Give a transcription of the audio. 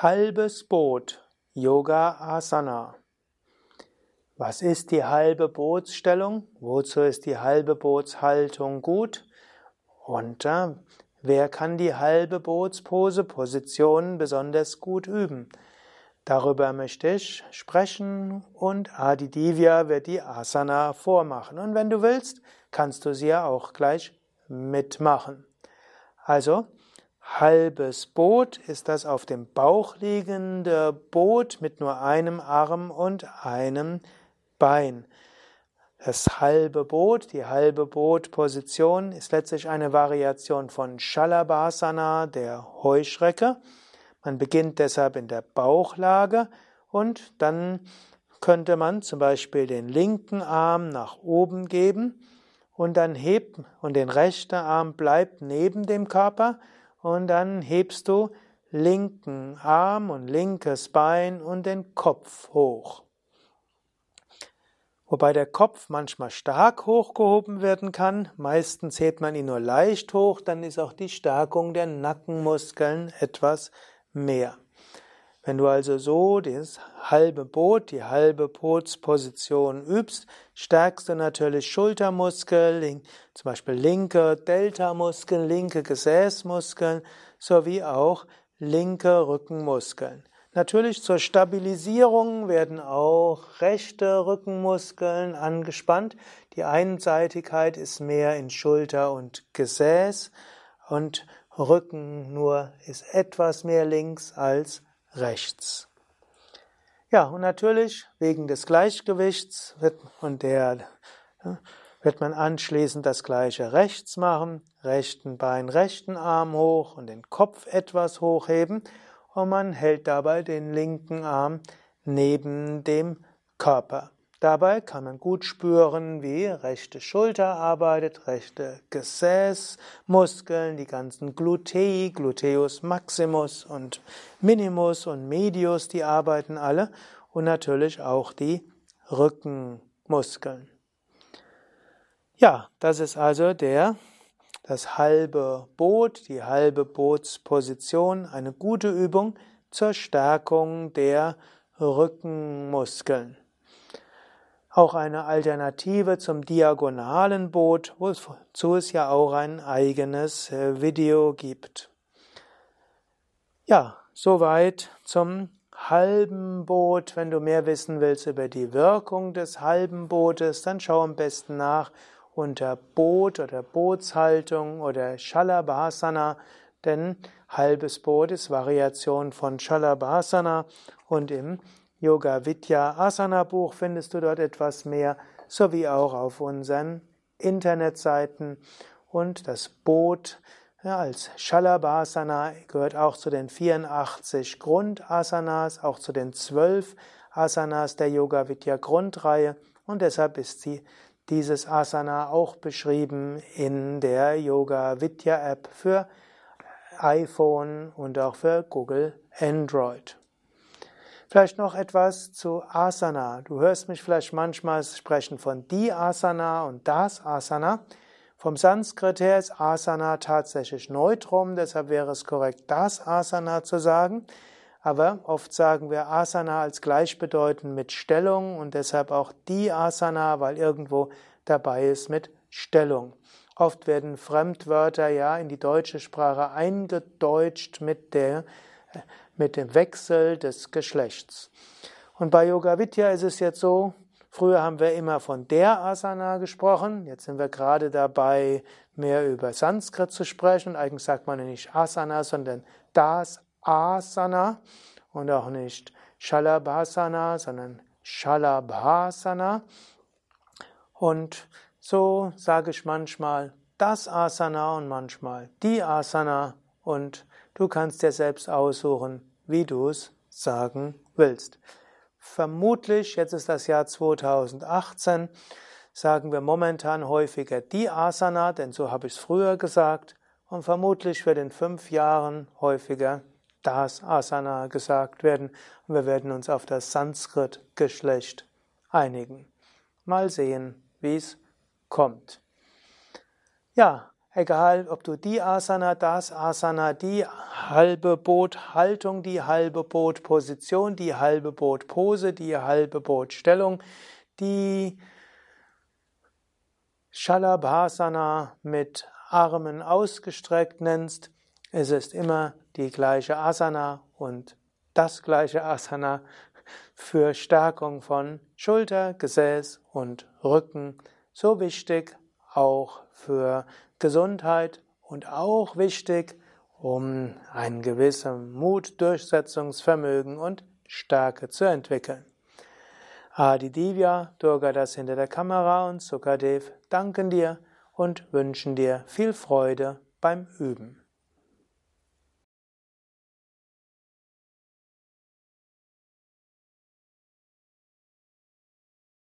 Halbes Boot, Yoga Asana. Was ist die halbe Bootsstellung? Wozu ist die halbe Bootshaltung gut? Und äh, wer kann die halbe Bootspose, Position besonders gut üben? Darüber möchte ich sprechen und Adi Divya wird die Asana vormachen. Und wenn du willst, kannst du sie ja auch gleich mitmachen. Also, halbes Boot ist das auf dem Bauch liegende Boot mit nur einem Arm und einem Bein. Das halbe Boot, die halbe Bootposition ist letztlich eine Variation von Shalabhasana, der Heuschrecke. Man beginnt deshalb in der Bauchlage und dann könnte man zum Beispiel den linken Arm nach oben geben und dann hebt und den rechten Arm bleibt neben dem Körper und dann hebst du linken Arm und linkes Bein und den Kopf hoch. Wobei der Kopf manchmal stark hochgehoben werden kann, meistens hebt man ihn nur leicht hoch, dann ist auch die Stärkung der Nackenmuskeln etwas mehr. Wenn du also so das halbe Boot, die halbe Bootsposition übst, stärkst du natürlich Schultermuskeln, zum Beispiel linke Deltamuskeln, linke Gesäßmuskeln sowie auch linke Rückenmuskeln. Natürlich zur Stabilisierung werden auch rechte Rückenmuskeln angespannt. Die Einseitigkeit ist mehr in Schulter und Gesäß und Rücken nur ist etwas mehr links als rechts. Ja, und natürlich wegen des Gleichgewichts wird, und der, wird man anschließend das gleiche rechts machen, rechten Bein, rechten Arm hoch und den Kopf etwas hochheben und man hält dabei den linken Arm neben dem Körper. Dabei kann man gut spüren, wie rechte Schulter arbeitet, rechte Gesäßmuskeln, die ganzen Glutei, Gluteus maximus und minimus und medius, die arbeiten alle und natürlich auch die Rückenmuskeln. Ja, das ist also der das halbe Boot, die halbe Bootsposition, eine gute Übung zur Stärkung der Rückenmuskeln. Auch eine Alternative zum diagonalen Boot, wozu es ja auch ein eigenes äh, Video gibt. Ja, soweit zum halben Boot. Wenn du mehr wissen willst über die Wirkung des halben Bootes, dann schau am besten nach unter Boot oder Bootshaltung oder Shalabhasana, denn halbes Boot ist Variation von Shalabhasana und im Yoga Vidya Asana Buch findest du dort etwas mehr, sowie auch auf unseren Internetseiten. Und das Boot ja, als Shalabhasana gehört auch zu den 84 Grundasanas, auch zu den 12 Asanas der Yoga Vidya Grundreihe. Und deshalb ist sie, dieses Asana auch beschrieben in der Yoga Vidya App für iPhone und auch für Google Android. Vielleicht noch etwas zu Asana. Du hörst mich vielleicht manchmal sprechen von die Asana und das Asana. Vom Sanskrit her ist Asana tatsächlich Neutrum, deshalb wäre es korrekt, das Asana zu sagen. Aber oft sagen wir Asana als gleichbedeutend mit Stellung und deshalb auch die Asana, weil irgendwo dabei ist mit Stellung. Oft werden Fremdwörter ja in die deutsche Sprache eingedeutscht mit der mit dem Wechsel des Geschlechts. Und bei Yoga Vidya ist es jetzt so, früher haben wir immer von der Asana gesprochen, jetzt sind wir gerade dabei, mehr über Sanskrit zu sprechen. Eigentlich sagt man nicht Asana, sondern das Asana und auch nicht Shalabhasana, sondern Shalabhasana. Und so sage ich manchmal das Asana und manchmal die Asana und du kannst dir selbst aussuchen, wie du es sagen willst. Vermutlich, jetzt ist das Jahr 2018, sagen wir momentan häufiger die Asana, denn so habe ich es früher gesagt, und vermutlich wird in fünf Jahren häufiger das Asana gesagt werden und wir werden uns auf das Sanskrit-Geschlecht einigen. Mal sehen, wie es kommt. Ja, Egal, ob du die Asana, das Asana, die halbe Boothaltung, die halbe Bootposition, die halbe Bootpose, die halbe Bootstellung, die Shalabhasana mit Armen ausgestreckt nennst, es ist immer die gleiche Asana und das gleiche Asana für Stärkung von Schulter, Gesäß und Rücken. So wichtig auch für Gesundheit und auch wichtig, um ein gewisses Mut, Durchsetzungsvermögen und Stärke zu entwickeln. Adi Divya, Durga das hinter der Kamera und Sukadev danken dir und wünschen dir viel Freude beim Üben.